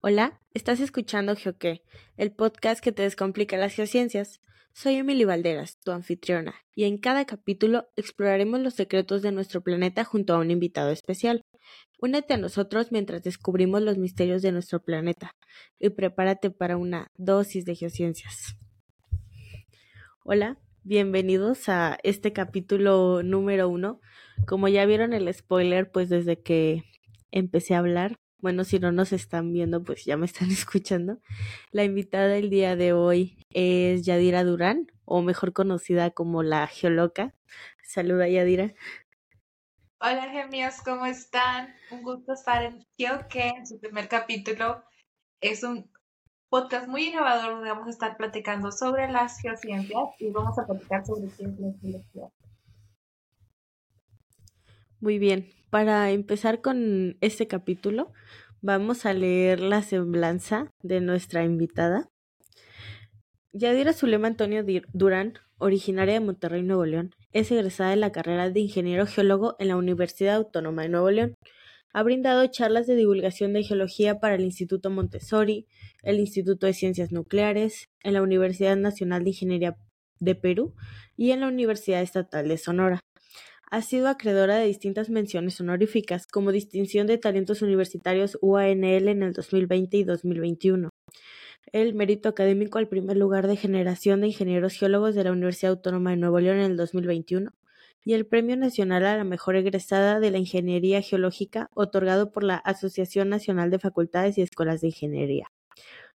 Hola, estás escuchando Geoque, el podcast que te descomplica las geociencias. Soy Emily Valderas, tu anfitriona, y en cada capítulo exploraremos los secretos de nuestro planeta junto a un invitado especial. Únete a nosotros mientras descubrimos los misterios de nuestro planeta y prepárate para una dosis de geociencias. Hola, bienvenidos a este capítulo número uno. Como ya vieron el spoiler, pues desde que empecé a hablar, bueno, si no nos están viendo, pues ya me están escuchando. La invitada del día de hoy es Yadira Durán, o mejor conocida como la Geoloca. Saluda, Yadira. Hola, gemios, ¿cómo están? Un gusto estar en Geoque, en su primer capítulo. Es un podcast muy innovador donde vamos a estar platicando sobre las geociencias y vamos a platicar sobre es la geología. Muy bien, para empezar con este capítulo, vamos a leer la semblanza de nuestra invitada. Yadira Zulema Antonio Durán, originaria de Monterrey, Nuevo León, es egresada de la carrera de Ingeniero Geólogo en la Universidad Autónoma de Nuevo León. Ha brindado charlas de divulgación de geología para el Instituto Montessori, el Instituto de Ciencias Nucleares, en la Universidad Nacional de Ingeniería de Perú y en la Universidad Estatal de Sonora. Ha sido acreedora de distintas menciones honoríficas, como distinción de talentos universitarios UANL en el 2020 y 2021. El mérito académico al primer lugar de generación de ingenieros geólogos de la Universidad Autónoma de Nuevo León en el 2021 y el Premio Nacional a la Mejor Egresada de la Ingeniería Geológica, otorgado por la Asociación Nacional de Facultades y Escuelas de Ingeniería.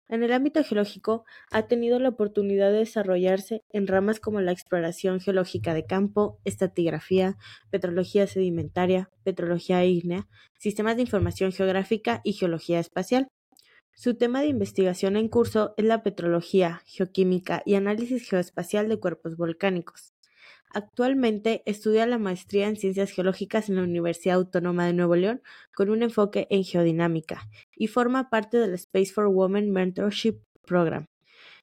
En el ámbito geológico, ha tenido la oportunidad de desarrollarse en ramas como la exploración geológica de campo, estratigrafía, petrología sedimentaria, petrología ígnea, sistemas de información geográfica y geología espacial. Su tema de investigación en curso es la petrología, geoquímica y análisis geoespacial de cuerpos volcánicos. Actualmente estudia la maestría en Ciencias Geológicas en la Universidad Autónoma de Nuevo León con un enfoque en geodinámica y forma parte del Space for Women Mentorship Program.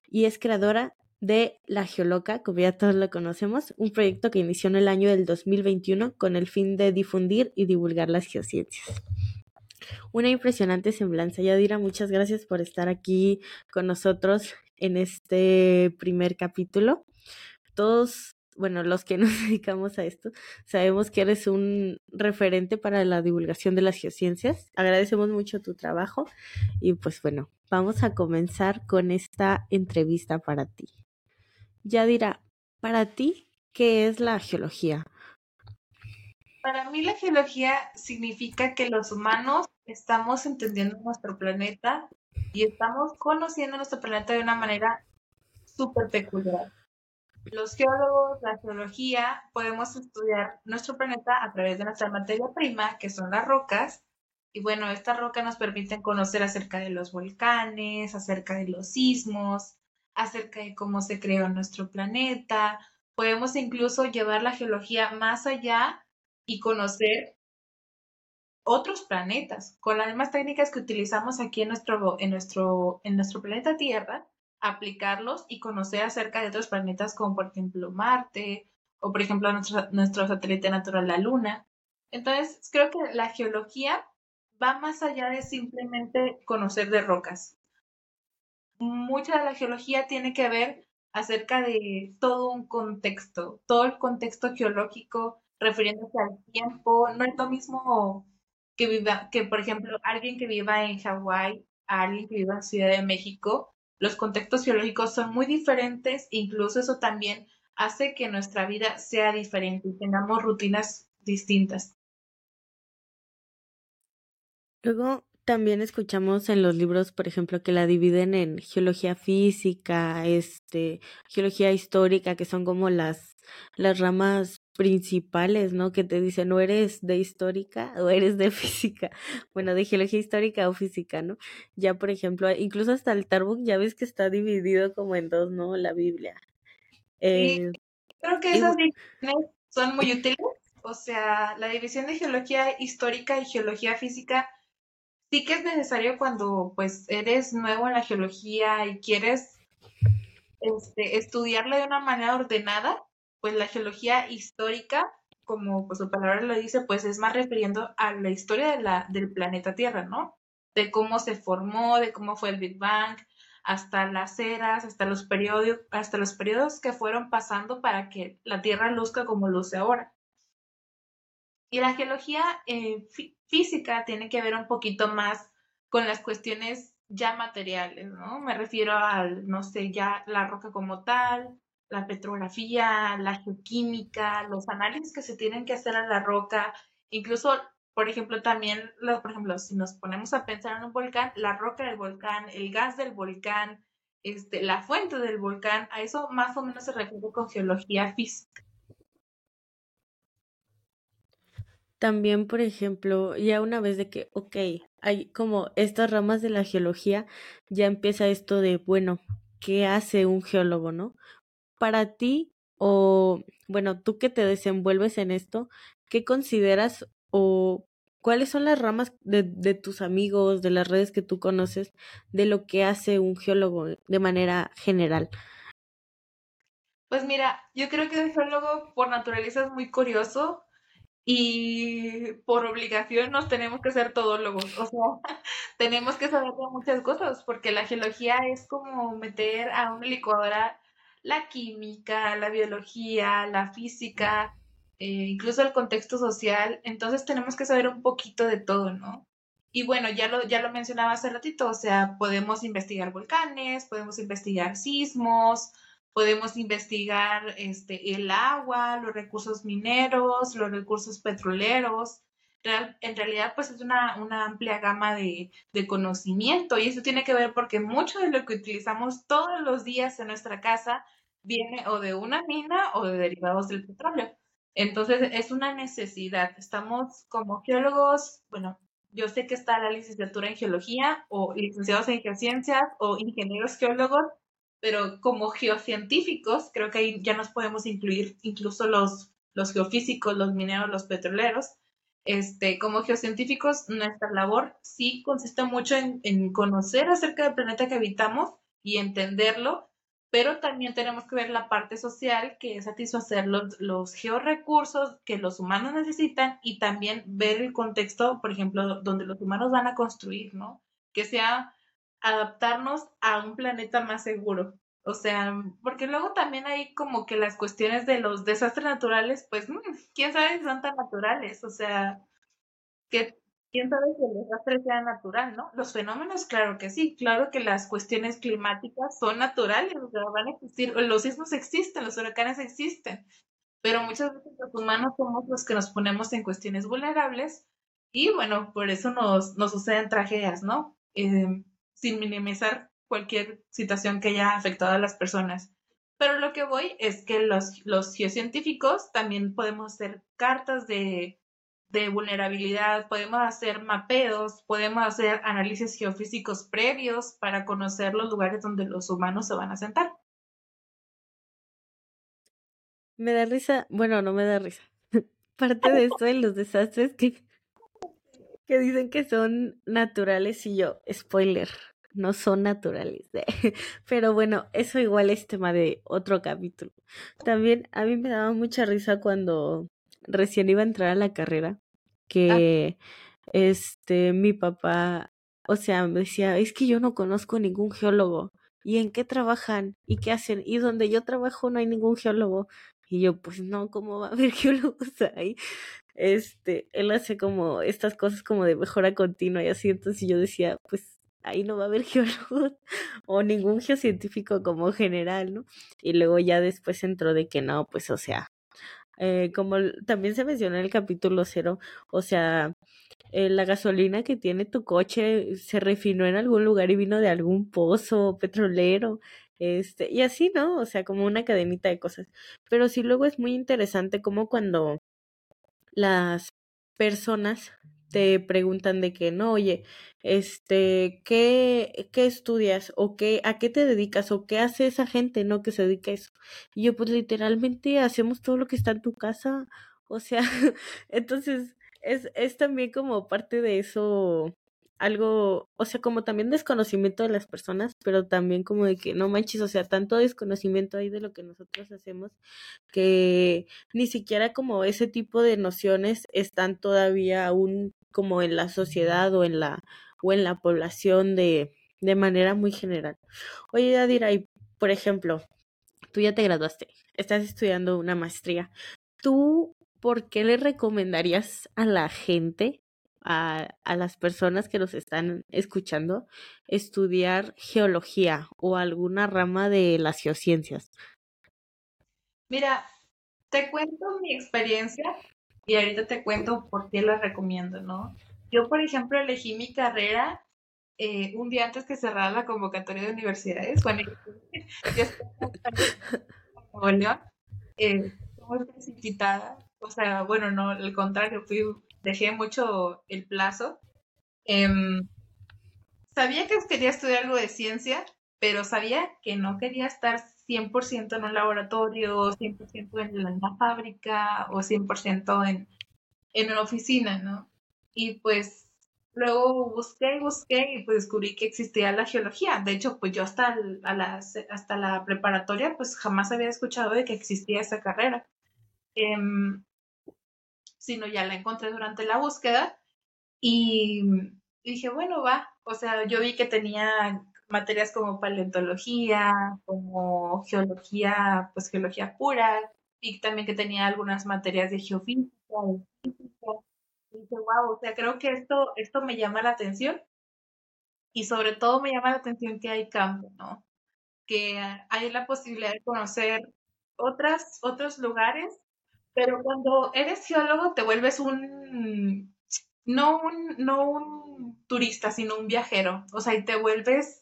Y es creadora de La Geoloca, como ya todos lo conocemos, un proyecto que inició en el año del 2021 con el fin de difundir y divulgar las geociencias. Una impresionante semblanza. Yadira, muchas gracias por estar aquí con nosotros en este primer capítulo. Todos bueno, los que nos dedicamos a esto, sabemos que eres un referente para la divulgación de las geociencias. Agradecemos mucho tu trabajo y pues bueno, vamos a comenzar con esta entrevista para ti. Yadira, para ti, ¿qué es la geología? Para mí la geología significa que los humanos estamos entendiendo nuestro planeta y estamos conociendo nuestro planeta de una manera súper peculiar. Los geólogos, la geología, podemos estudiar nuestro planeta a través de nuestra materia prima, que son las rocas. Y bueno, estas rocas nos permiten conocer acerca de los volcanes, acerca de los sismos, acerca de cómo se creó nuestro planeta. Podemos incluso llevar la geología más allá y conocer otros planetas con las mismas técnicas que utilizamos aquí en nuestro, en nuestro, en nuestro planeta Tierra aplicarlos y conocer acerca de otros planetas como por ejemplo Marte o por ejemplo nuestro, satélite natural la Luna. Entonces, creo que la geología va más allá de simplemente conocer de rocas. Mucha de la geología tiene que ver acerca de todo un contexto, todo el contexto geológico refiriéndose al tiempo. No es lo mismo que viva, que por ejemplo alguien que viva en Hawái a alguien que viva en Ciudad de México los contextos geológicos son muy diferentes, incluso eso también hace que nuestra vida sea diferente y tengamos rutinas distintas. Luego también escuchamos en los libros, por ejemplo, que la dividen en geología física, este, geología histórica, que son como las, las ramas principales, ¿no? Que te dicen, no eres de histórica o eres de física. Bueno, de geología histórica o física, ¿no? Ya, por ejemplo, incluso hasta el Tarbook ya ves que está dividido como en dos, ¿no? La Biblia. Eh, creo que esas divisiones son muy útiles. O sea, la división de geología histórica y geología física sí que es necesario cuando pues eres nuevo en la geología y quieres este, estudiarla de una manera ordenada pues la geología histórica, como pues su palabra lo dice, pues es más refiriendo a la historia de la, del planeta Tierra, ¿no? de cómo se formó, de cómo fue el Big Bang, hasta las eras, hasta los periodos, hasta los periodos que fueron pasando para que la Tierra luzca como luce ahora. Y la geología eh, física tiene que ver un poquito más con las cuestiones ya materiales, ¿no? Me refiero al, no sé, ya la roca como tal, la petrografía, la geoquímica, los análisis que se tienen que hacer a la roca, incluso por ejemplo, también, por ejemplo, si nos ponemos a pensar en un volcán, la roca del volcán, el gas del volcán, este, la fuente del volcán, a eso más o menos se refiere con geología física. También, por ejemplo, ya una vez de que, ok, hay como estas ramas de la geología, ya empieza esto de, bueno, ¿qué hace un geólogo, no? Para ti, o bueno, tú que te desenvuelves en esto, ¿qué consideras o cuáles son las ramas de, de, tus amigos, de las redes que tú conoces, de lo que hace un geólogo de manera general? Pues mira, yo creo que un geólogo por naturaleza es muy curioso y por obligación nos tenemos que ser todólogos, o sea, tenemos que saber muchas cosas, porque la geología es como meter a una licuadora la química, la biología, la física, eh, incluso el contexto social, entonces tenemos que saber un poquito de todo, ¿no? Y bueno, ya lo, ya lo mencionaba hace ratito, o sea, podemos investigar volcanes, podemos investigar sismos, podemos investigar este, el agua, los recursos mineros, los recursos petroleros. En realidad, pues es una, una amplia gama de, de, conocimiento y eso tiene que ver porque mucho de lo que utilizamos todos los días en nuestra casa viene o de una mina o de derivados del petróleo. Entonces, es una necesidad. Estamos como geólogos, bueno, yo sé que está la licenciatura en geología o licenciados en geociencias o ingenieros geólogos, pero como geocientíficos, creo que ahí ya nos podemos incluir incluso los, los geofísicos, los mineros, los petroleros. Este, como geocientíficos, nuestra labor sí consiste mucho en, conocer acerca del planeta que habitamos y entenderlo pero también tenemos que ver la parte social, que es satisfacer los, los georrecursos que los humanos necesitan y también ver el contexto, por ejemplo, donde los humanos van a construir, ¿no? Que sea adaptarnos a un planeta más seguro. O sea, porque luego también hay como que las cuestiones de los desastres naturales, pues, mm, quién sabe si son tan naturales, o sea, que quién sabe si el desastre sea natural, ¿no? Los fenómenos, claro que sí, claro que las cuestiones climáticas son naturales, o sea, van a existir, los sismos existen, los huracanes existen, pero muchas veces los humanos somos los que nos ponemos en cuestiones vulnerables y bueno, por eso nos, nos suceden tragedias, ¿no? Eh, sin minimizar cualquier situación que haya afectado a las personas. Pero lo que voy es que los, los geocientíficos también podemos hacer cartas de de vulnerabilidad, podemos hacer mapeos, podemos hacer análisis geofísicos previos para conocer los lugares donde los humanos se van a sentar. Me da risa, bueno, no me da risa. Parte de esto de los desastres que, que dicen que son naturales y yo, spoiler, no son naturales. Pero bueno, eso igual es tema de otro capítulo. También a mí me daba mucha risa cuando recién iba a entrar a la carrera, ah. que este mi papá, o sea, me decía, es que yo no conozco ningún geólogo. ¿Y en qué trabajan? ¿Y qué hacen? Y donde yo trabajo no hay ningún geólogo. Y yo, pues no, ¿cómo va a haber geólogos ahí? Este, él hace como estas cosas como de mejora continua y así, entonces yo decía, pues ahí no va a haber geólogos o ningún geocientífico como general, ¿no? Y luego ya después entró de que no, pues o sea, eh, como también se mencionó en el capítulo cero, o sea, eh, la gasolina que tiene tu coche se refinó en algún lugar y vino de algún pozo petrolero, este, y así, ¿no? O sea, como una cadenita de cosas. Pero sí luego es muy interesante como cuando las personas te preguntan de que no, oye, este, ¿qué, qué estudias? o qué, a qué te dedicas? o qué hace esa gente, ¿no? Que se dedica a eso. Y yo, pues literalmente hacemos todo lo que está en tu casa. O sea, entonces es, es también como parte de eso algo, o sea, como también desconocimiento de las personas, pero también como de que no manches, o sea, tanto desconocimiento hay de lo que nosotros hacemos que ni siquiera como ese tipo de nociones están todavía aún como en la sociedad o en la o en la población de, de manera muy general. Oye, Yadira, y por ejemplo, tú ya te graduaste, estás estudiando una maestría. ¿Tú por qué le recomendarías a la gente, a, a las personas que nos están escuchando, estudiar geología o alguna rama de las geociencias? Mira, te cuento mi experiencia y ahorita te cuento por qué la recomiendo, ¿no? Yo, por ejemplo, elegí mi carrera eh, un día antes que cerrara la convocatoria de universidades. Bueno, yo estaba en eh, muy precipitada. O sea, bueno, no, al contrario, fui, dejé mucho el plazo. Em, sabía que quería estudiar algo de ciencia, pero sabía que no quería estar 100% en un laboratorio, 100% en la fábrica o 100% en, en una oficina, ¿no? Y pues luego busqué busqué y pues descubrí que existía la geología. De hecho, pues yo hasta, la, hasta la preparatoria pues jamás había escuchado de que existía esa carrera. Em, sino ya la encontré durante la búsqueda y dije, bueno, va. O sea, yo vi que tenía materias como paleontología, como geología, pues geología pura, y también que tenía algunas materias de geofísica y física. Y dije, wow, o sea, creo que esto, esto me llama la atención y sobre todo me llama la atención que hay campo, ¿no? Que hay la posibilidad de conocer otras, otros lugares, pero cuando eres geólogo te vuelves un, no un, no un turista, sino un viajero, o sea, y te vuelves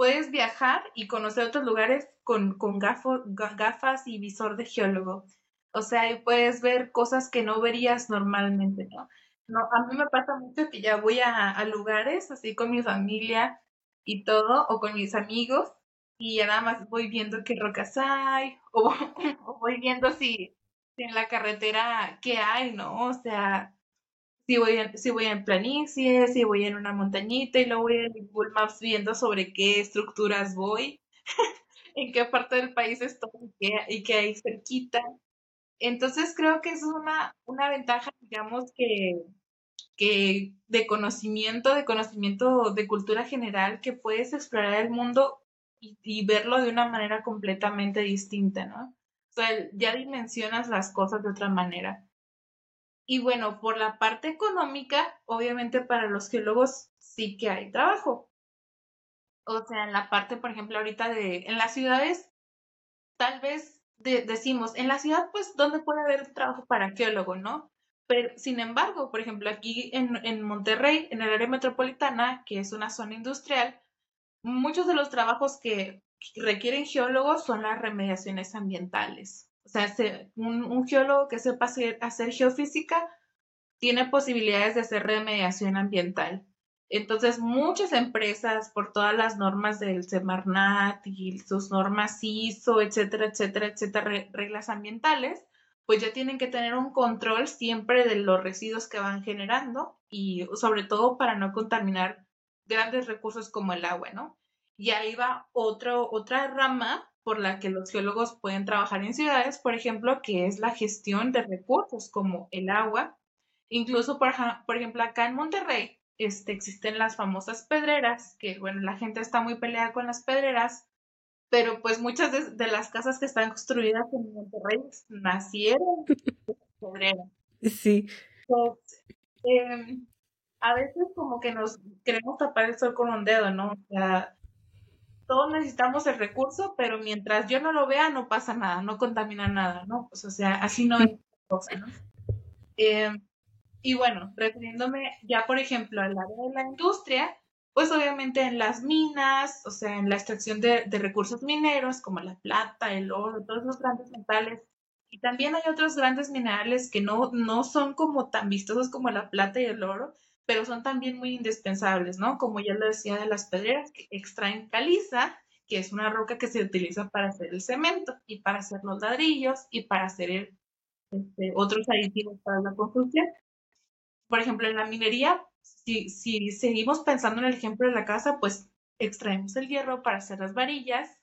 puedes viajar y conocer otros lugares con, con gafas y visor de geólogo. O sea, y puedes ver cosas que no verías normalmente, ¿no? A mí me pasa mucho que ya voy a, lugares así con mi familia y todo, o con mis amigos, y ya nada más voy viendo qué rocas hay, o, o voy viendo si, si, en la carretera qué hay, ¿no? O sea, si voy, en, si voy en planicie, si voy en una montañita y luego voy en Google Maps viendo sobre qué estructuras voy, en qué parte del país estoy y qué, hay cerquita. Entonces creo que es una, una ventaja, digamos, que, que de conocimiento, de conocimiento de cultura general, que puedes explorar el mundo y, y verlo de una manera completamente distinta, ¿no? O sea, ya dimensionas las cosas de otra manera. Y bueno, por la parte económica, obviamente para los geólogos sí que hay trabajo. O sea, en la parte, por ejemplo, ahorita de, en las ciudades, tal vez decimos, en la ciudad, pues, ¿dónde puede haber trabajo para geólogo, no? Pero, sin embargo, por ejemplo, aquí en, en Monterrey, en el área metropolitana, que es una zona industrial, muchos de los trabajos que requieren geólogos son las remediaciones ambientales. O sea, un, geólogo que sepa hacer, hacer, geofísica tiene posibilidades de hacer remediación ambiental. Entonces, muchas empresas, por todas las normas del Semarnat y sus normas ISO, etcétera, etcétera, etcétera, reglas ambientales, pues ya tienen que tener un control siempre de los residuos que van generando y sobre todo para no contaminar grandes recursos como el agua, ¿no? Y ahí va otro, otra rama por la que los geólogos pueden trabajar en ciudades, por ejemplo, que es la gestión de recursos como el agua. Incluso, por, por ejemplo, acá en Monterrey este, existen las famosas pedreras, que bueno, la gente está muy peleada con las pedreras, pero pues muchas de, las casas que están construidas en Monterrey nacieron de pedreras. Sí. Pues, em, a veces como que nos queremos tapar el sol con un dedo, ¿no? O sea, todos necesitamos el recurso, pero mientras yo no lo vea, no pasa nada, no contamina nada, ¿no? Pues, o sea, así no es cosa, ¿no? Eh, y bueno, refiriéndome ya, por ejemplo, al área de la industria, pues obviamente en las minas, o sea, en la extracción de, recursos mineros como la plata, el oro, todos los grandes metales, y también hay otros grandes minerales que no, no son como tan vistosos como la plata y el oro, pero son también muy indispensables, ¿no? Como ya lo decía de las pedreras que extraen caliza, que es una roca que se utiliza para hacer el cemento y para hacer los ladrillos y para hacer este, otros aditivos para la construcción. Por ejemplo, en la minería, si, si seguimos pensando en el ejemplo de la casa, pues extraemos el hierro para hacer las varillas,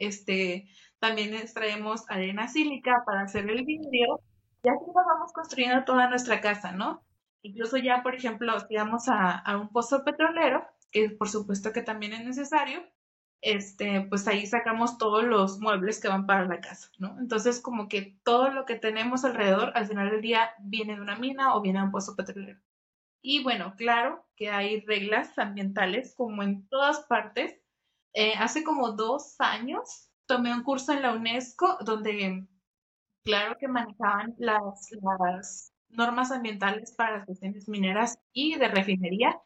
este, también extraemos arena sílica para hacer el vidrio y así vamos construyendo toda nuestra casa, ¿no? Incluso ya, por ejemplo, si vamos a, a un pozo petrolero, que por supuesto que también es necesario, este, pues ahí sacamos todos los muebles que van para la casa, ¿no? Entonces, como que todo lo que tenemos alrededor, al final del día, viene de una mina o viene de un pozo petrolero. Y bueno, claro que hay reglas ambientales, como en todas partes. Eh, hace como dos años tomé un curso en la UNESCO donde, claro que manejaban las, las normas ambientales para las cuestiones mineras y de refinería,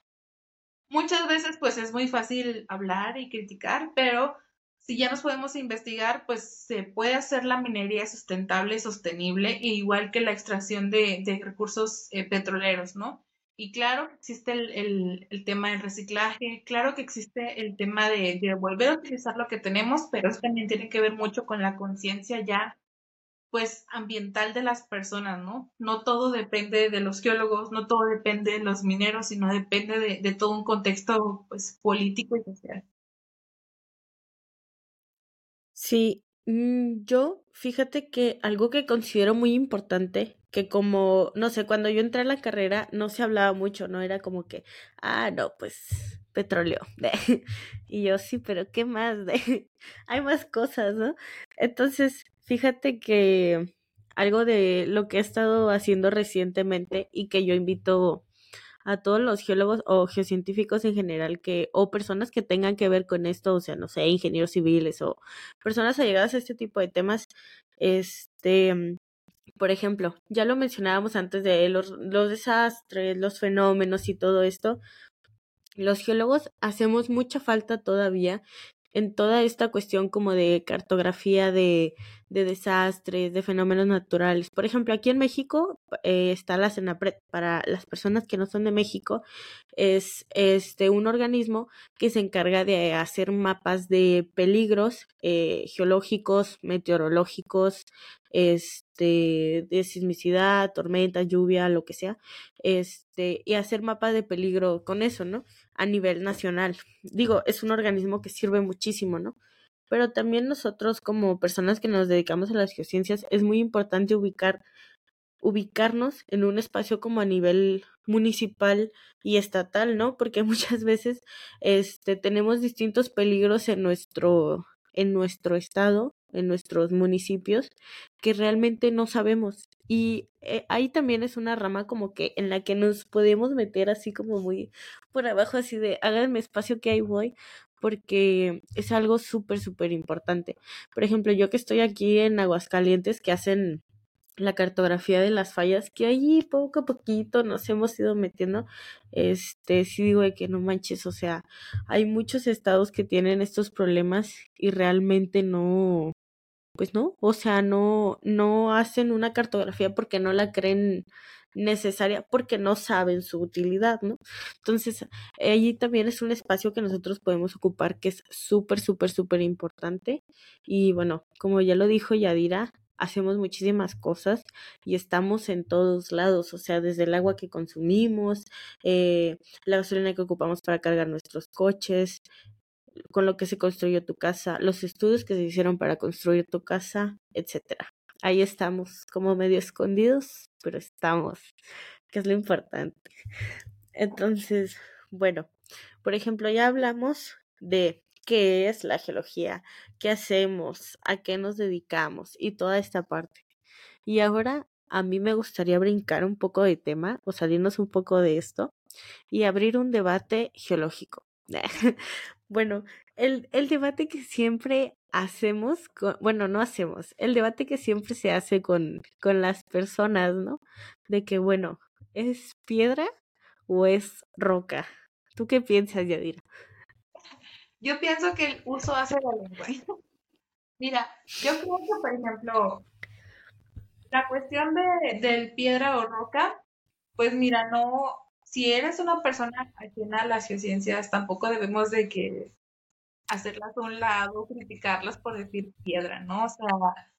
muchas veces pues es muy fácil hablar y criticar, pero si ya nos podemos investigar, pues se puede hacer la minería sustentable y sostenible, igual que la extracción de, recursos eh, petroleros, ¿no? Y claro que existe el, tema del reciclaje, claro que existe el tema de, de, volver a utilizar lo que tenemos, pero eso también tiene que ver mucho con la conciencia ya pues ambiental de las personas, ¿no? No todo depende de los geólogos, no todo depende de los mineros, sino depende de, todo un contexto pues político y social. Sí, mm, yo fíjate que algo que considero muy importante, que como, no sé, cuando yo entré a la carrera no se hablaba mucho, ¿no? Era como que, ah, no, pues petróleo. y yo sí, pero ¿qué más? Hay más cosas, ¿no? Entonces, Fíjate que algo de lo que he estado haciendo recientemente y que yo invito a todos los geólogos o geocientíficos en general que o personas que tengan que ver con esto, o sea, no sé, ingenieros civiles o personas allegadas a este tipo de temas, este, por ejemplo, ya lo mencionábamos antes de los, los desastres, los fenómenos y todo esto. Los geólogos hacemos mucha falta todavía en toda esta cuestión como de cartografía de, de desastres, de fenómenos naturales. Por ejemplo, aquí en México eh, está la CENAPRED. Para las personas que no son de México, es este un organismo que se encarga de hacer mapas de peligros eh, geológicos, meteorológicos, este, de sismicidad, tormenta, lluvia, lo que sea, este, y hacer mapas de peligro con eso, ¿no? A nivel nacional. Digo, es un organismo que sirve muchísimo, ¿no? Pero también nosotros como personas que nos dedicamos a las geociencias es muy importante ubicar ubicarnos en un espacio como a nivel municipal y estatal, ¿no? Porque muchas veces este tenemos distintos peligros en nuestro en nuestro estado, en nuestros municipios, que realmente no sabemos. Y eh, ahí también es una rama como que en la que nos podemos meter así como muy por abajo, así de háganme espacio que ahí voy, porque es algo súper, súper importante. Por ejemplo, yo que estoy aquí en Aguascalientes, que hacen la cartografía de las fallas que ahí poco a poquito nos hemos ido metiendo, este, sí digo de que no manches, o sea, hay muchos estados que tienen estos problemas y realmente no, pues no, o sea, no, no hacen una cartografía porque no la creen necesaria porque no saben su utilidad, ¿no? Entonces, allí también es un espacio que nosotros podemos ocupar que es súper, súper, súper importante. Y bueno, como ya lo dijo Yadira, hacemos muchísimas cosas y estamos en todos lados, o sea, desde el agua que consumimos, eh, la gasolina que ocupamos para cargar nuestros coches, con lo que se construyó tu casa, los estudios que se hicieron para construir tu casa, etcétera. Ahí estamos, como medio escondidos, pero estamos, que es lo importante. Entonces, bueno, por ejemplo, ya hablamos de qué es la geología, qué hacemos, a qué nos dedicamos y toda esta parte. Y ahora a mí me gustaría brincar un poco de tema o salirnos un poco de esto y abrir un debate geológico. bueno, el, el, debate que siempre hacemos, bueno, no hacemos, el debate que siempre se hace con, con las personas, ¿no? De que, bueno, ¿es piedra o es roca? ¿Tú qué piensas, Yadira? Yo pienso que el uso hace la lengua. Mira, yo creo que, por ejemplo, la cuestión de, del piedra o roca, pues mira, no, si eres una persona ajena a las ciencias, tampoco debemos de que hacerlas a un lado, criticarlas por decir piedra, ¿no? O sea,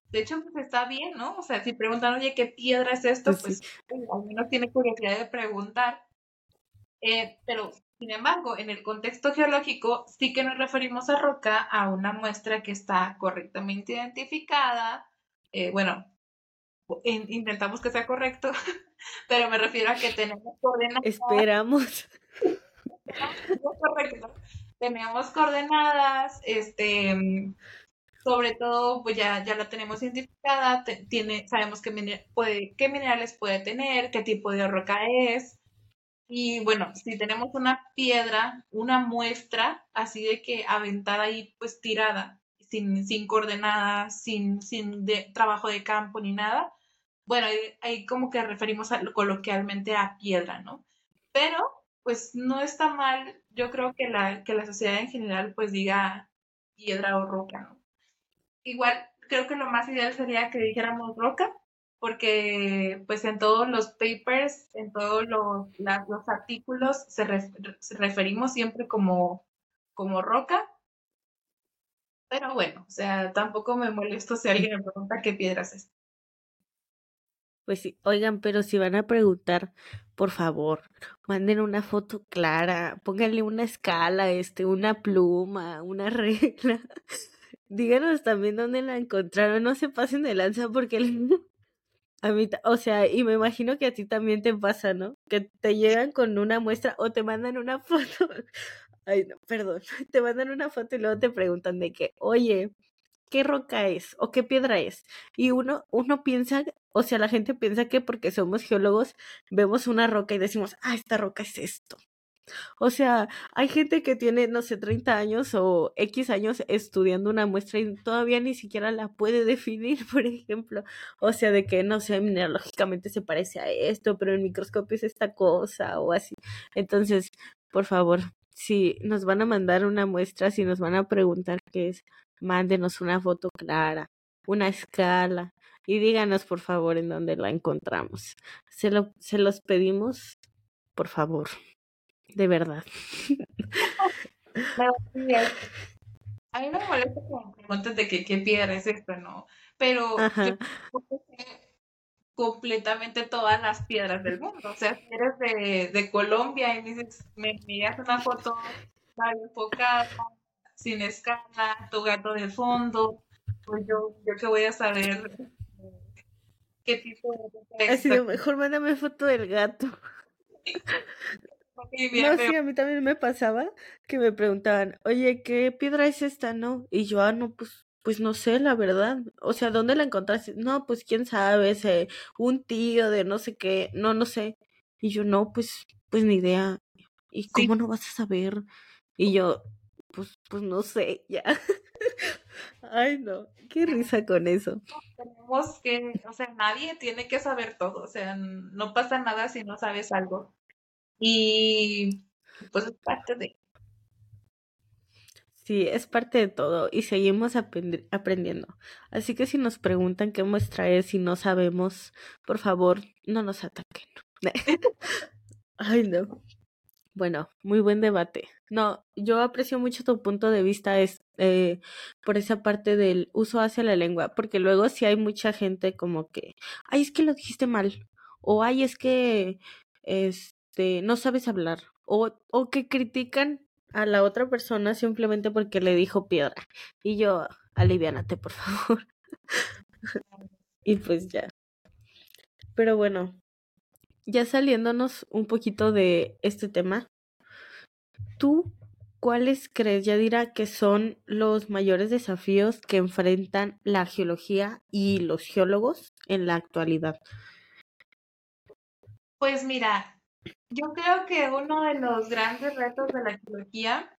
de hecho, pues está bien, ¿no? O sea, si preguntan, oye, ¿qué piedra es esto? Pues, pues al menos tiene curiosidad de preguntar. Eh, pero sin embargo, en el contexto geológico sí que nos referimos a roca, a una muestra que está correctamente identificada, eh, bueno, intentamos que sea correcto, pero me refiero a que tenemos coordenadas. Esperamos. Tenemos coordenadas, este, sobre todo, pues ya, ya la tenemos identificada, tiene, sabemos qué, puede, qué minerales puede tener, qué tipo de roca es. Y bueno, si tenemos una piedra, una muestra así de que aventada ahí, pues tirada, sin, sin coordenadas, sin, sin de, trabajo de campo ni nada, bueno, ahí, como que referimos coloquialmente a piedra, ¿no? Pero, pues no está mal, yo creo que la, que la sociedad en general pues diga piedra o roca, ¿no? Igual, creo que lo más ideal sería que dijéramos roca, porque pues en todos los papers, en todos los, los artículos se, referimos siempre como, como roca, pero bueno, o sea, tampoco me molesto si alguien me pregunta qué piedras es. Pues sí, oigan, pero si van a preguntar, por favor, manden una foto clara, pónganle una escala, este, una pluma, una regla. Díganos también dónde la encontraron, no se pasen de lanza porque a mí, o sea, y me imagino que a ti también te pasa, ¿no? Que te llegan con una muestra o te mandan una foto Ay, no, perdón. Te mandan una foto y luego te preguntan de que, oye, ¿qué roca es? ¿O qué piedra es? Y uno, uno piensa, o sea, la gente piensa que porque somos geólogos vemos una roca y decimos, ah, esta roca es esto. O sea, hay gente que tiene, no sé, 30 años o X años estudiando una muestra y todavía ni siquiera la puede definir, por ejemplo. O sea, de que, no sé, mineralógicamente se parece a esto, pero en microscopio es esta cosa o así. Entonces, por favor, si nos van a mandar una muestra, si nos van a preguntar qué es, mándenos una foto clara, una escala y díganos por favor en dónde la encontramos. Se, lo, se los pedimos, por favor, de verdad. A mí me molesta que me pregunten de qué, qué piedra es esto, ¿no? Pero completamente todas las piedras del mundo. O sea, si eres de, de Colombia y dices, me miras una foto mal enfocada, sin escala, tu gato de fondo, pues yo, yo que voy a saber qué tipo de... Así de mejor mándame foto del gato. no, sí, a mí también me pasaba que me preguntaban, oye, ¿qué piedra es esta, no? Y yo, ah, no, pues pues no sé, la verdad. O sea, ¿dónde la encontraste? No, pues quién sabe, ese, un tío de no sé qué, no, no sé. Y yo, no, pues, pues ni idea. ¿Y cómo no vas a saber? Y yo, pues, pues no sé, ya. Ay, no, qué risa con eso. Tenemos que, o sea, nadie tiene que saber todo, o sea, no pasa nada si no sabes algo. Y pues es parte de, Sí, es parte de todo y seguimos aprendiendo. Así que si nos preguntan qué muestra es y no sabemos, por favor, no nos ataquen. Ay, no. Bueno, muy buen debate. No, yo aprecio mucho tu punto de vista es, eh, por esa parte del uso hacia la lengua, porque luego si hay mucha gente como que, ay, es que lo dijiste mal, o ay, es que, este, no sabes hablar, o, o que critican a la otra persona simplemente porque le dijo piedra. Y yo, aliviánate, por favor. y pues ya. Pero bueno, ya saliéndonos un poquito de este tema, ¿tú cuáles crees, ya dirá, que son los mayores desafíos que enfrentan la geología y los geólogos en la actualidad? Pues mira, yo creo que uno de los grandes retos de la geología,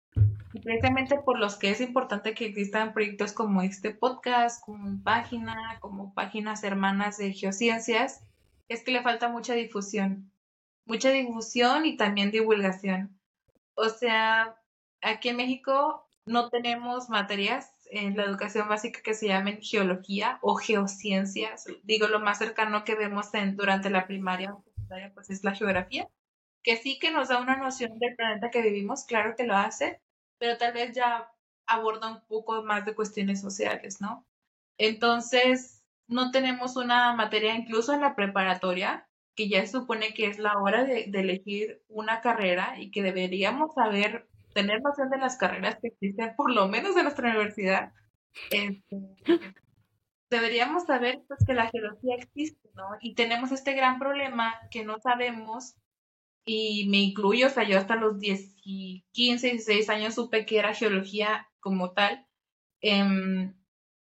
precisamente por los que es importante que existan proyectos como este podcast, como página, como páginas hermanas de geociencias, es que le falta mucha difusión. Mucha difusión y también divulgación. O sea, aquí en México no tenemos materias en la educación básica que se llamen geología o geociencias. Digo, lo más cercano que vemos durante la primaria pues es la geografía que sí que nos da una noción del planeta que vivimos, claro que lo hace, pero tal vez ya aborda un poco más de cuestiones sociales, ¿no? Entonces, no tenemos una materia incluso en la preparatoria, que ya se supone que es la hora de, elegir una carrera y que deberíamos saber, tener noción de las carreras que existen, por lo menos en nuestra universidad. Este, deberíamos saber pues, que la geología existe, ¿no? Y tenemos este gran problema que no sabemos, y me incluyo, o sea, yo hasta los 10, 15, 16 años supe que era geología como tal. Em,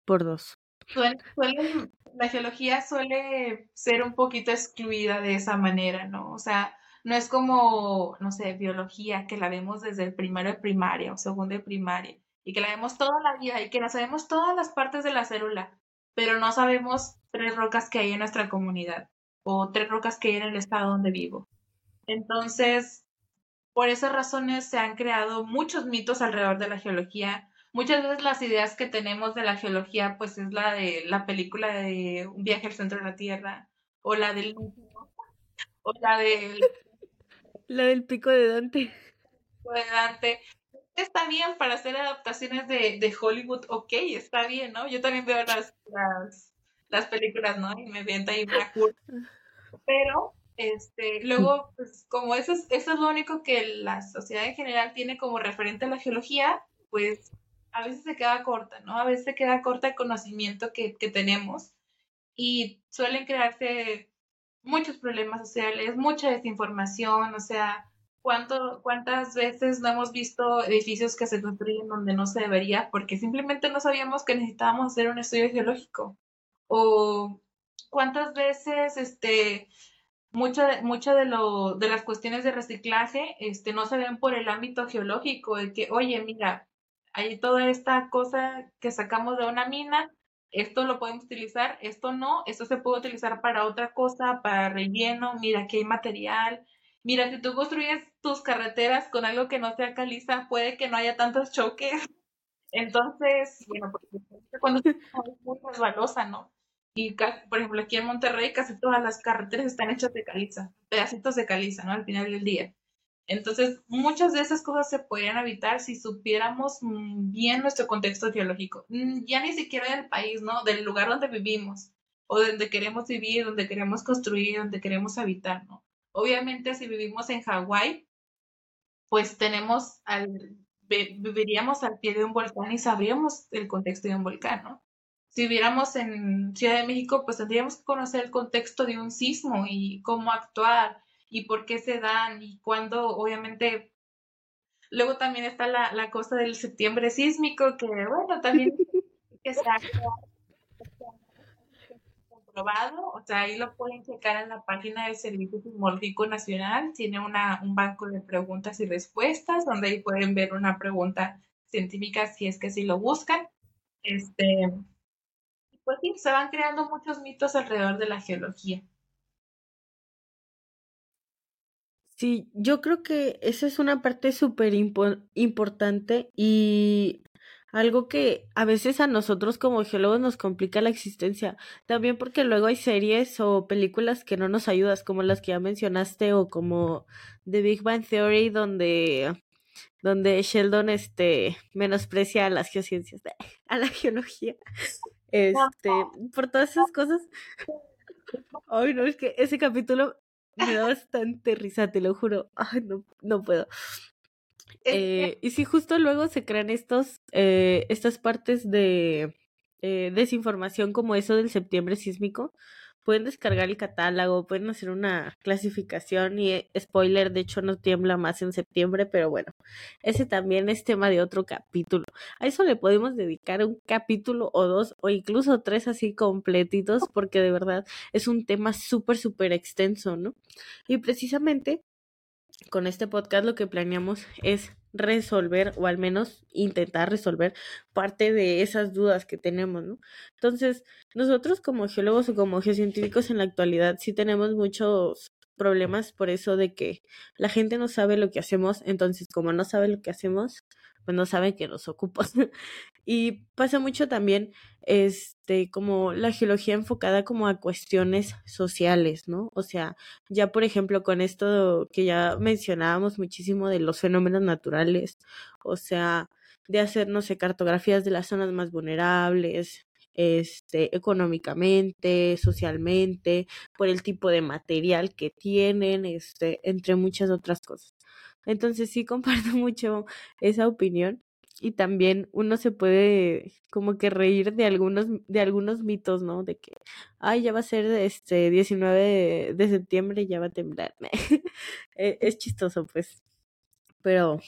Por dos. La geología suele ser un poquito excluida de esa manera, ¿no? O sea, no es como, no sé, biología, que la vemos desde el primero de primaria o segundo de primaria, y que la vemos toda la vida y que la sabemos todas las partes de la célula, pero no sabemos tres rocas que hay en nuestra comunidad o tres rocas que hay en el estado donde vivo. Entonces, por esas razones se han creado muchos mitos alrededor de la geología. Muchas veces las ideas que tenemos de la geología, pues es la de la película de Un viaje al centro de la Tierra, o la del o la del la del pico de Dante. De Dante. Está bien para hacer adaptaciones de, de Hollywood, ok, está bien, ¿no? Yo también veo las, las, las películas, ¿no? Y me viento ahí una curva. Pero este, luego, pues como eso es, eso es lo único que la sociedad en general tiene como referente a la geología, pues a veces se queda corta, ¿no? A veces se queda corta el conocimiento que, que tenemos y suelen crearse muchos problemas sociales, mucha desinformación, o sea, ¿cuánto, ¿cuántas veces no hemos visto edificios que se construyen donde no se debería porque simplemente no sabíamos que necesitábamos hacer un estudio geológico? O cuántas veces, este, mucha, mucha de, de las cuestiones de reciclaje este, no se ven por el ámbito geológico, de que, oye, mira, hay toda esta cosa que sacamos de una mina, esto lo podemos utilizar, esto no, esto se puede utilizar para otra cosa, para relleno, mira, aquí hay material. Mira, si tú construyes tus carreteras con algo que no sea caliza, puede que no haya tantos choques. Entonces, bueno, porque cuando es muy resbalosa, ¿no? Y, por ejemplo, aquí en Monterrey casi todas las carreteras están hechas de caliza, pedacitos de caliza, ¿no? Al final del día. Entonces, muchas de esas cosas se podrían evitar si supiéramos bien nuestro contexto geológico. Mm, ya ni siquiera del país, ¿no? Del lugar donde vivimos, o donde queremos vivir, donde queremos construir, donde queremos habitar, ¿no? Obviamente, si vivimos en Hawái, pues tenemos al, viviríamos al pie de un volcán y sabríamos el contexto de un volcán, ¿no? si viviéramos en Ciudad de México, pues tendríamos que conocer el contexto de un sismo y cómo actuar y por qué se dan y cuándo, obviamente. Luego también está la, la cosa del septiembre sísmico, que bueno, también que se ha comprobado, o sea, ahí lo pueden checar en la página del Servicio Sismológico Nacional, tiene una, un banco de preguntas y respuestas, donde ahí pueden ver una pregunta científica si es que sí lo buscan. Este, pues sí, se van creando muchos mitos alrededor de la geología. Sí, yo creo que esa es una parte súper importante y algo que a veces a nosotros como geólogos nos complica la existencia. También porque luego hay series o películas que no nos ayudas, como las que ya mencionaste, o como The Big Bang Theory, donde, donde Sheldon este, menosprecia a las geociencias, a la geología. Este, por todas esas cosas. Ay, no, es que ese capítulo me da bastante risa, te lo juro. Ay, no, no puedo. Eh, y si justo luego se crean estos, eh, estas partes de eh, desinformación como eso del septiembre sísmico, pueden descargar el catálogo, pueden hacer una clasificación y eh, spoiler, de hecho no tiembla más en septiembre, pero bueno, ese también es tema de otro capítulo. A eso le podemos dedicar un capítulo o dos o incluso tres así completitos porque de verdad es un tema súper, súper extenso, ¿no? Y precisamente con este podcast lo que planeamos es resolver o al menos intentar resolver parte de esas dudas que tenemos, ¿no? Entonces, nosotros como geólogos o como geocientíficos en la actualidad sí tenemos muchos problemas por eso de que la gente no sabe lo que hacemos, entonces como no sabe lo que hacemos, pues no saben que nos ocupamos. y pasa mucho también, este, como la geología enfocada como a cuestiones sociales, ¿no? O sea, ya por ejemplo con esto que ya mencionábamos muchísimo de los fenómenos naturales, o sea, de hacer, no sé, cartografías de las zonas más vulnerables, este, económicamente, socialmente, por el tipo de material que tienen, este, entre muchas otras cosas. Entonces sí comparto mucho esa opinión y también uno se puede como que reír de algunos de algunos mitos, ¿no? De que ay, ya va a ser este 19 de, septiembre y ya va a temblar. E, es chistoso, pues. Pero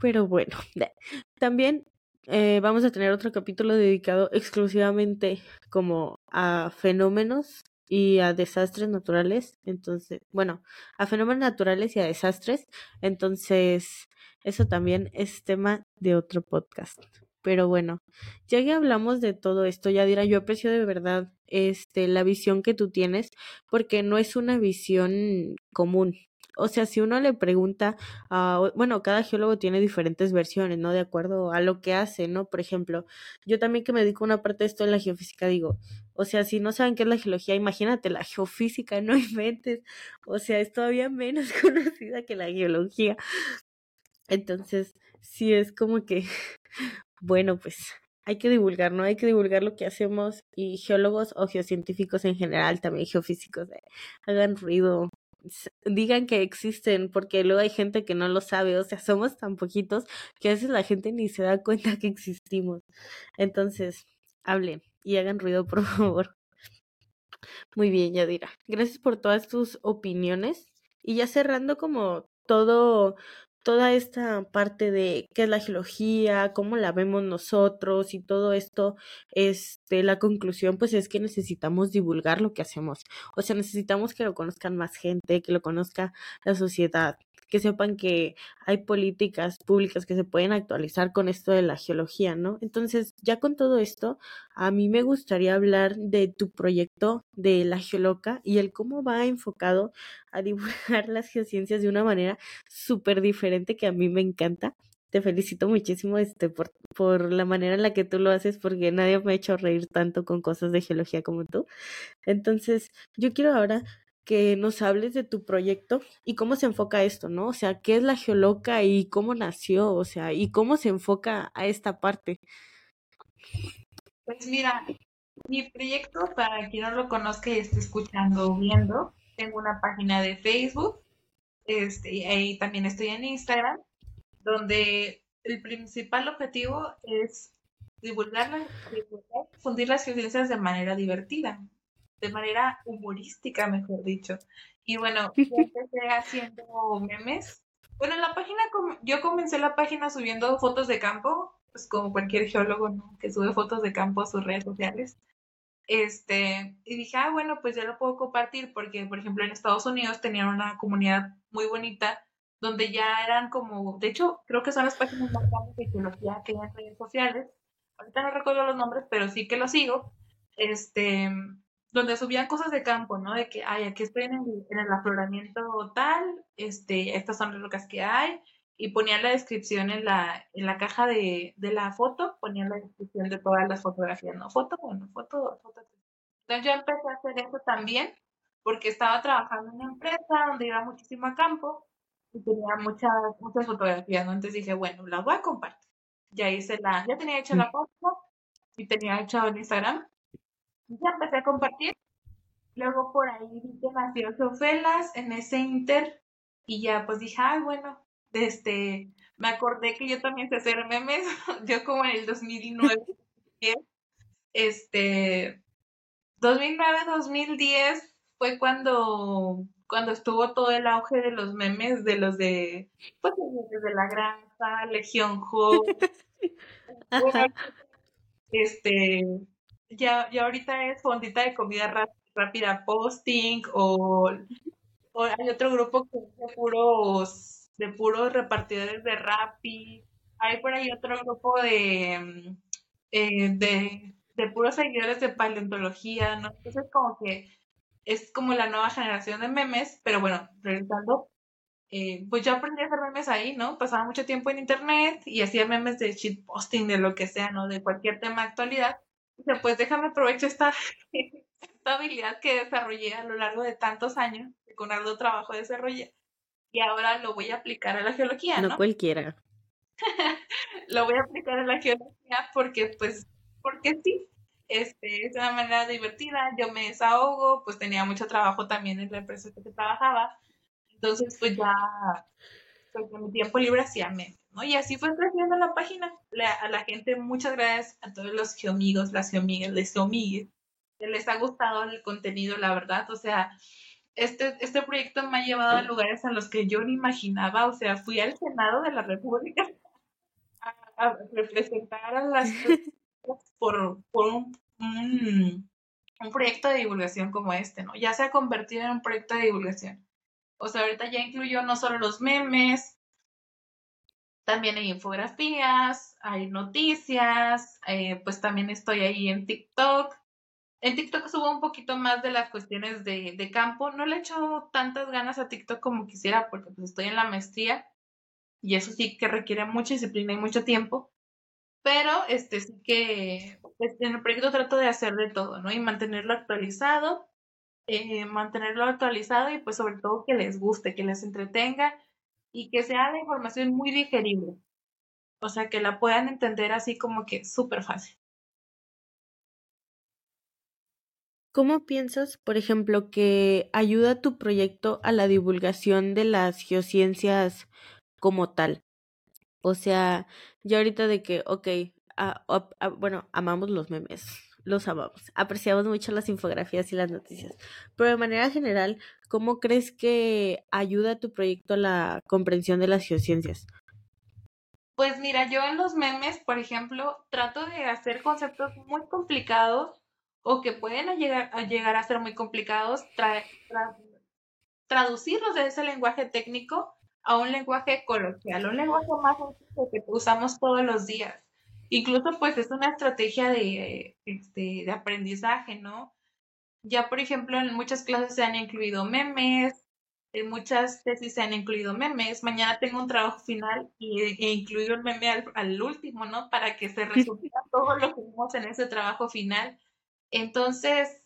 pero bueno, también eh, vamos a tener otro capítulo dedicado exclusivamente como a fenómenos y a desastres naturales. Entonces, bueno, a fenómenos naturales y a desastres. Entonces, eso también es tema de otro podcast. Pero bueno, ya que hablamos de todo esto, ya dirá, yo aprecio de verdad este la visión que tú tienes, porque no es una visión común. O sea, si uno le pregunta, a, bueno, cada geólogo tiene diferentes versiones, ¿no? De acuerdo a lo que hace, ¿no? Por ejemplo, yo también que me dedico una parte de esto en la geofísica, digo, o sea, si no saben qué es la geología, imagínate la geofísica, no inventes. O sea, es todavía menos conocida que la geología. Entonces, sí es como que, bueno, pues hay que divulgar, ¿no? Hay que divulgar lo que hacemos y geólogos o geocientíficos en general, también geofísicos, eh, hagan ruido, digan que existen, porque luego hay gente que no lo sabe, o sea, somos tan poquitos que a veces la gente ni se da cuenta que existimos. Entonces, hablen y hagan ruido, por favor. Muy bien, Yadira. Gracias por todas tus opiniones. Y ya cerrando como todo toda esta parte de qué es la geología, cómo la vemos nosotros y todo esto, este, la conclusión pues es que necesitamos divulgar lo que hacemos. O sea, necesitamos que lo conozcan más gente, que lo conozca la sociedad, que sepan que hay políticas públicas que se pueden actualizar con esto de la geología, ¿no? Entonces, ya con todo esto, a mí me gustaría hablar de tu proyecto de la geoloca y el cómo va enfocado a divulgar las geociencias de una manera súper diferente que a mí me encanta. Te felicito muchísimo este por, por la manera en la que tú lo haces porque nadie me ha hecho reír tanto con cosas de geología como tú. Entonces, yo quiero ahora que nos hables de tu proyecto y cómo se enfoca esto, ¿no? O sea, ¿qué es la Geoloca y cómo nació? O sea, y cómo se enfoca a esta parte. Pues mira, mi proyecto, para quien no lo conozca y esté escuchando o viendo, tengo una página de Facebook, este, y ahí también estoy en Instagram, donde el principal objetivo es divulgar, divulgar difundir las ciencias de manera divertida de manera humorística, mejor dicho. Y bueno, yo empecé haciendo memes. Bueno, en la página, yo comencé la página subiendo fotos de campo, pues como cualquier geólogo, ¿no? Que sube fotos de campo a sus redes sociales. Este, y dije, ah, bueno, pues ya lo puedo compartir porque, por ejemplo, en Estados Unidos tenían una comunidad muy bonita donde ya eran como, de hecho, creo que son las páginas más grandes de geología que hay en redes sociales. Ahorita no recuerdo los nombres, pero sí que los sigo. Este, donde subían cosas de campo, ¿no? De que, ay, aquí estoy en el, en el afloramiento tal, este, estas son las rocas que hay, y ponían la descripción en la, en la caja de, de la foto, ponían la descripción de todas las fotografías, ¿no? Foto, bueno, foto, foto. Entonces yo empecé a hacer eso también, porque estaba trabajando en una empresa donde iba muchísimo a campo, y tenía muchas, muchas fotografías, ¿no? Entonces dije, bueno, las voy a compartir. Ya hice la, ya tenía hecha la foto, y tenía hecho en Instagram, ya empecé a compartir. Luego por ahí vi que nació Sofelas en ese inter y ya pues dije, ay, bueno, este, me acordé que yo también sé hacer memes, yo como en el 2009, este, 2009, 2010 fue cuando, cuando estuvo todo el auge de los memes, de los de, pues, de la granja, Legión Ho, este, ya, ya ahorita es fondita de comida rápida posting o, hay otro grupo que es de puros, de puros repartidores de Rappi. Hay por ahí otro grupo de, eh, de, de puros seguidores de paleontología, ¿no? Entonces como que es como la nueva generación de memes, pero bueno, regresando, eh, pues yo aprendí a hacer memes ahí, ¿no? Pasaba mucho tiempo en internet y hacía memes de shitposting, de lo que sea, ¿no? De cualquier tema de actualidad pues déjame aprovechar esta, esta habilidad que desarrollé a lo largo de tantos años, que con algo trabajo desarrollé, y ahora lo voy a aplicar a la geología, ¿no? No cualquiera. lo voy a aplicar a la geología porque, pues, porque sí, este, es una manera divertida, yo me desahogo, pues tenía mucho trabajo también en la empresa que trabajaba, entonces pues ya, pues en mi tiempo libre hacía memes, ¿no? Y así fue creciendo la página. a la gente, muchas gracias a todos los geomigos, las geomigas, les geomigues, les ha gustado el contenido, la verdad. O sea, este, este proyecto me ha llevado a lugares a los que yo ni imaginaba. O sea, fui al Senado de la República a, representar a las por, por un, un, un proyecto de divulgación como este, ¿no? Ya se ha convertido en un proyecto de divulgación. O sea, ahorita ya incluyó no solo los memes, también hay infografías, hay noticias, eh, pues también estoy ahí en TikTok. En TikTok subo un poquito más de las cuestiones de, de campo. No le echo tantas ganas a TikTok como quisiera porque pues estoy en la maestría y eso sí que requiere mucha disciplina y mucho tiempo. Pero este sí que pues, en el proyecto trato de hacer de todo, ¿no? Y mantenerlo actualizado eh, mantenerlo actualizado y pues sobre todo que les guste, que les entretenga y que sea la información muy digerible. O sea, que la puedan entender así como que súper fácil. ¿Cómo piensas, por ejemplo, que ayuda tu proyecto a la divulgación de las geociencias como tal? O sea, ya ahorita de que, ok, bueno, amamos los memes, los amamos. Apreciamos mucho las infografías y las noticias. Pero de manera general, ¿cómo crees que ayuda tu proyecto a la comprensión de las geociencias? Pues mira, yo en los memes, por ejemplo, trato de hacer conceptos muy complicados o que pueden llegar a, llegar a ser muy complicados, traducirlos de ese lenguaje técnico a un lenguaje coloquial, un lenguaje más sencillo que usamos todos los días. Incluso pues es una estrategia de, este, de aprendizaje, ¿no? Ya, por ejemplo, en muchas clases se han incluido memes, en muchas tesis se han incluido memes. Mañana tengo un trabajo final y he incluido el meme al, último, ¿no? Para que se resumiera todo lo que vimos en ese trabajo final. Entonces,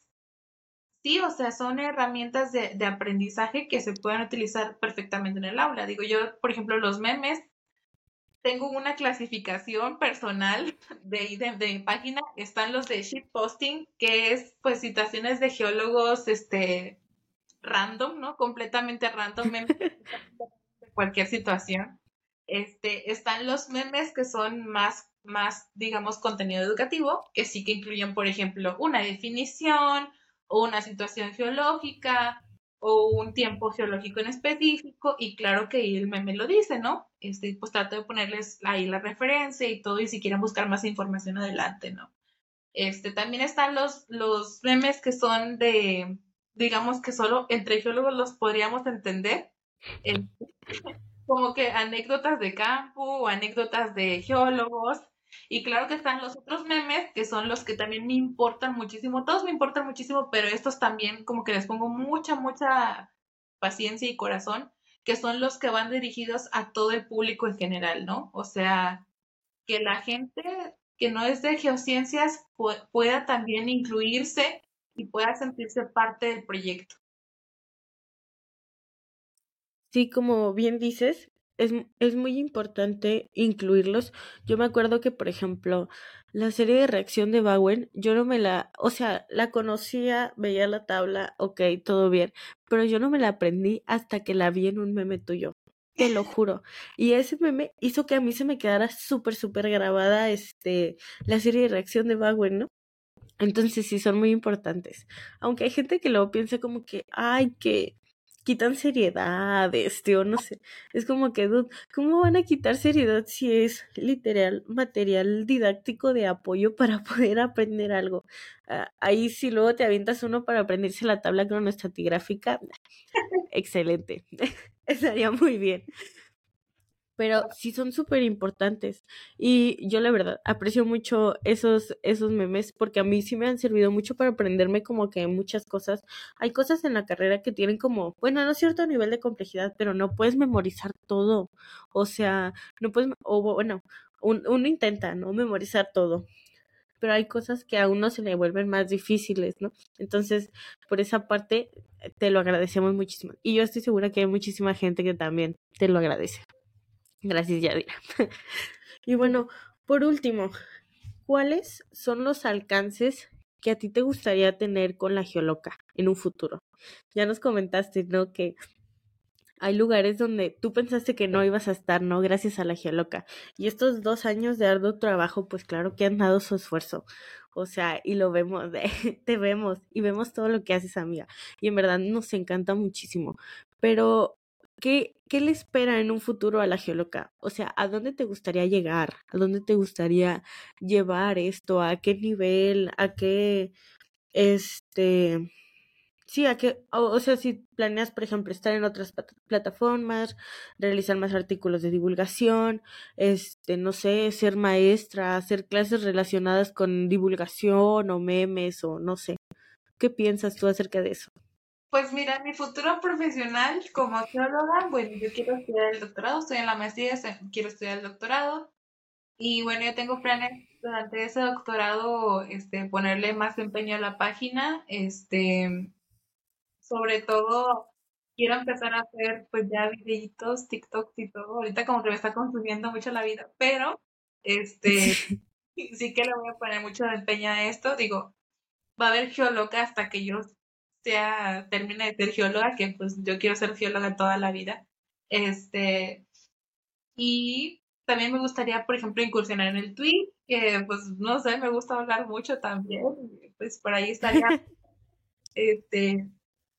sí, o sea, son herramientas de, de aprendizaje que se pueden utilizar perfectamente en el aula. Digo, yo, por ejemplo, los memes tengo una clasificación personal de, de, de, mi página. Están los de shitposting, que es pues situaciones de geólogos este, random, ¿no? Completamente random, de cualquier situación. Este, están los memes que son más, más, digamos, contenido educativo, que sí que incluyen, por ejemplo, una definición o una situación geológica o un tiempo geológico en específico y claro que el meme lo dice, ¿no? Este, pues trato de ponerles ahí la referencia y todo y si quieren buscar más información adelante, ¿no? Este, también están los, los memes que son de, digamos que solo entre geólogos los podríamos entender, este, como que anécdotas de campo o anécdotas de geólogos, y claro que están los otros memes, que son los que también me importan muchísimo. Todos me importan muchísimo, pero estos también como que les pongo mucha, mucha paciencia y corazón, que son los que van dirigidos a todo el público en general, ¿no? O sea, que la gente que no es de geociencias pueda también incluirse y pueda sentirse parte del proyecto. Sí, como bien dices, es, es muy importante incluirlos. Yo me acuerdo que, por ejemplo, la serie de reacción de Bowen, yo no me la, o sea, la conocía, veía la tabla, ok, todo bien, pero yo no me la aprendí hasta que la vi en un meme tuyo. Te lo juro. Y ese meme hizo que a mí se me quedara súper, súper grabada este, la serie de reacción de Bowen, ¿no? Entonces sí, son muy importantes. Aunque hay gente que luego piensa como que, ay, que quitan seriedad, este, o no sé. Es como que, ¿cómo van a quitar seriedad si es literal material didáctico de apoyo para poder aprender algo? Ah, ahí si luego te avientas uno para aprenderse la tabla cronoestratigráfica, excelente. Estaría muy bien pero sí son súper importantes. Y yo la verdad aprecio mucho esos, esos memes porque a mí sí me han servido mucho para aprenderme como que muchas cosas. Hay cosas en la carrera que tienen como, bueno, no cierto nivel de complejidad, pero no puedes memorizar todo. O sea, no puedes, o bueno, uno intenta, ¿no? Memorizar todo. Pero hay cosas que a uno se le vuelven más difíciles, ¿no? Entonces, por esa parte, te lo agradecemos muchísimo. Y yo estoy segura que hay muchísima gente que también te lo agradece. Gracias, Yadira. y bueno, por último, ¿cuáles son los alcances que a ti te gustaría tener con la geoloca en un futuro? Ya nos comentaste, ¿no? Que hay lugares donde tú pensaste que no ibas a estar, ¿no? Gracias a la geoloca. Y estos dos años de arduo trabajo, pues claro que han dado su esfuerzo. O sea, y lo vemos, te vemos y vemos todo lo que haces, amiga. Y en verdad nos encanta muchísimo. Pero, ¿qué, qué le espera en un futuro a la geoloca? O sea, ¿a dónde te gustaría llegar? ¿A dónde te gustaría llevar esto? ¿A qué nivel? ¿A qué, este, Sí, a que, o, sea, si planeas, por ejemplo, estar en otras plataformas, realizar más artículos de divulgación, este, no sé, ser maestra, hacer clases relacionadas con divulgación o memes o no sé. ¿Qué piensas tú acerca de eso? Pues mira, mi futuro profesional como geóloga, bueno, yo quiero estudiar el doctorado, estoy en la maestría, quiero estudiar el doctorado. Y bueno, yo tengo planes durante ese doctorado, este, ponerle más empeño a la página, este, sobre todo quiero empezar a hacer pues ya videitos, TikToks y todo. Ahorita como que me está consumiendo mucho la vida, pero este sí que le voy a poner mucho de empeño a esto. Digo, va a haber geóloga hasta que yo sea, termine de ser geóloga, que pues yo quiero ser geóloga toda la vida. Este, y también me gustaría, por ejemplo, incursionar en el tweet, que pues no sé, me gusta hablar mucho también, pues por ahí estaría este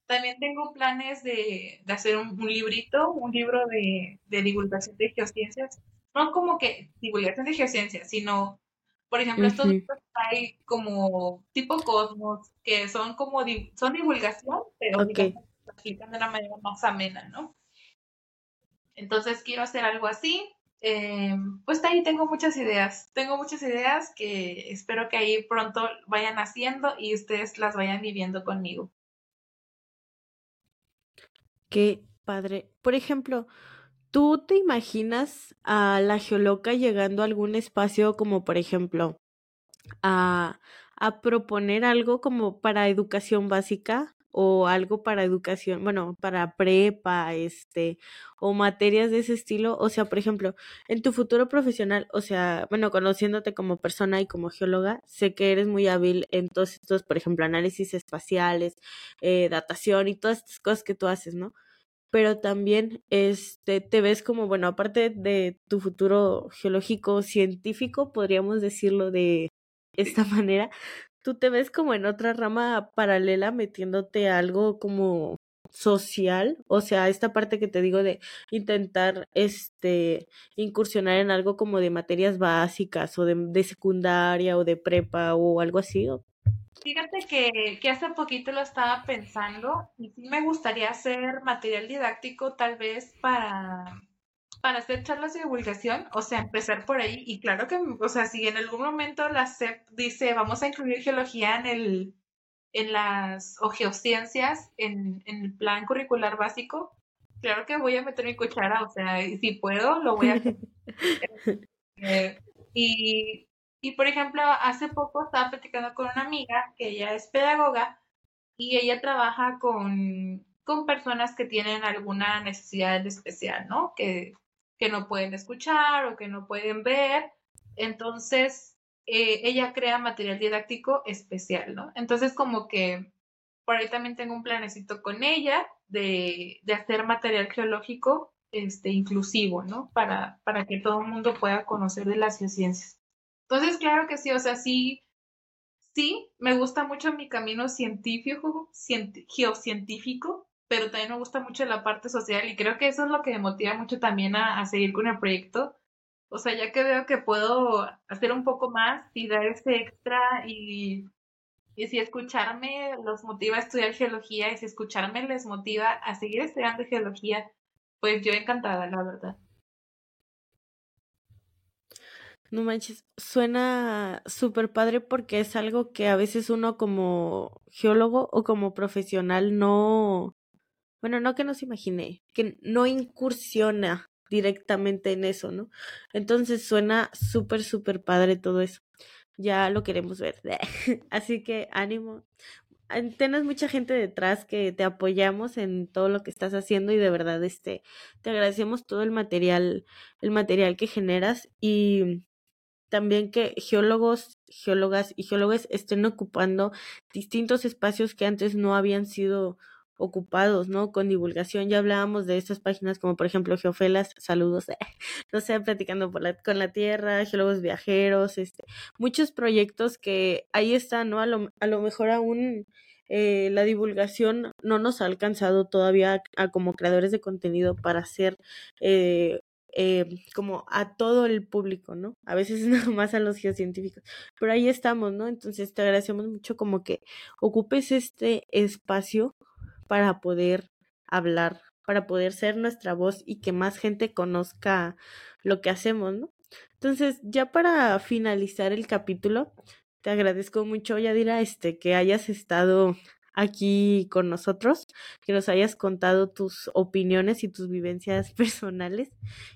también tengo planes de, hacer un, librito, un libro de, divulgación de geociencias. No como que divulgación de geociencias, sino, por ejemplo, estos hay como tipo Cosmos, que son como, son divulgación, pero okay. explican de una manera más amena, ¿no? Entonces quiero hacer algo así. Eh, pues ahí tengo muchas ideas. Tengo muchas ideas que espero que ahí pronto vayan haciendo y ustedes las vayan viviendo conmigo. Qué padre. Por ejemplo, ¿tú te imaginas a la geoloca llegando a algún espacio como, por ejemplo, a, a proponer algo como para educación básica? o algo para educación, bueno, para prepa, este, o materias de ese estilo, o sea, por ejemplo, en tu futuro profesional, o sea, bueno, conociéndote como persona y como geóloga, sé que eres muy hábil en todos estos, por ejemplo, análisis espaciales, eh, datación y todas estas cosas que tú haces, ¿no? Pero también este, te ves como, bueno, aparte de tu futuro geológico científico, podríamos decirlo de esta manera, tú te ves como en otra rama paralela metiéndote a algo como social, o sea, esta parte que te digo de intentar este incursionar en algo como de materias básicas o de, secundaria o de prepa o algo así. Fíjate que, que, hace poquito lo estaba pensando y sí me gustaría hacer material didáctico tal vez para para hacer charlas de divulgación, o sea, empezar por ahí. Y claro que, o sea, si en algún momento la SEP dice, vamos a incluir geología en el, en las, o geociencias en, en el plan curricular básico, claro que voy a meter mi cuchara, o sea, si puedo, lo voy a hacer. Eh, y, y, por ejemplo, hace poco estaba platicando con una amiga que ella es pedagoga y ella trabaja con, con personas que tienen alguna necesidad especial, ¿no? Que que no pueden escuchar o que no pueden ver. Entonces, eh, ella crea material didáctico especial, ¿no? Entonces, como que por ahí también tengo un planecito con ella de, de hacer material geológico este, inclusivo, ¿no? Para, para que todo el mundo pueda conocer de las geociencias. Entonces, claro que sí, o sea, sí, sí, me gusta mucho mi camino científico, geocientífico, pero también me gusta mucho la parte social y creo que eso es lo que me motiva mucho también a, seguir con el proyecto. O sea, ya que veo que puedo hacer un poco más y dar ese extra y, y si escucharme los motiva a estudiar geología y si escucharme les motiva a seguir estudiando geología, pues yo encantada, la verdad. No manches, suena súper padre porque es algo que a veces uno como geólogo o como profesional no, bueno, no que no se imagine, que no incursiona directamente en eso, ¿no? Entonces suena súper, súper padre todo eso. Ya lo queremos ver. Así que ánimo. Tienes mucha gente detrás que te apoyamos en todo lo que estás haciendo y de verdad este te agradecemos todo el material, el material que generas y también que geólogos, geólogas y geólogos estén ocupando distintos espacios que antes no habían sido ocupados, ¿no? Con divulgación. Ya hablábamos de estas páginas como por ejemplo Geofelas, saludos, no sé, platicando por la, con la Tierra, geólogos viajeros, este, muchos proyectos que ahí están, ¿no? A lo, a lo mejor aún eh, la divulgación no nos ha alcanzado todavía a, como creadores de contenido para hacer eh, eh, como a todo el público, ¿no? A veces nada más a los geocientíficos, pero ahí estamos, ¿no? Entonces te agradecemos mucho como que ocupes este espacio para poder hablar, para poder ser nuestra voz y que más gente conozca lo que hacemos, ¿no? Entonces, ya para finalizar el capítulo, te agradezco mucho, Yadira, este, que hayas estado aquí con nosotros, que nos hayas contado tus opiniones y tus vivencias personales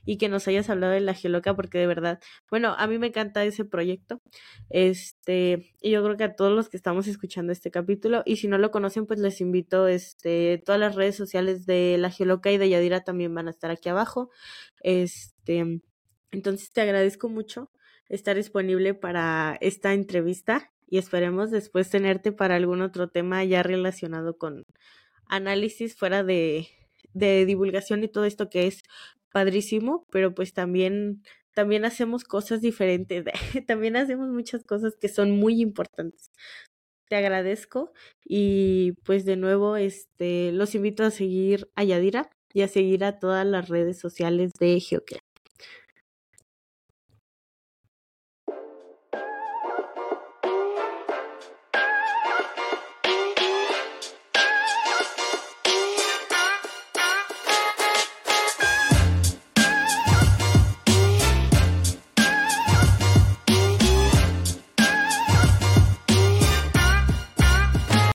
y que nos hayas hablado de la Geoloca porque de verdad, bueno, a mí me encanta ese proyecto. Este, y yo creo que a todos los que estamos escuchando este capítulo y si no lo conocen, pues les invito este todas las redes sociales de la Geoloca y de Yadira también van a estar aquí abajo. Este, entonces te agradezco mucho estar disponible para esta entrevista y esperemos después tenerte para algún otro tema ya relacionado con análisis fuera de, de divulgación y todo esto que es padrísimo, pero pues también también hacemos cosas diferentes, también hacemos muchas cosas que son muy importantes. Te agradezco y pues de nuevo este los invito a seguir a Yadira y a seguir a todas las redes sociales de Geocrea.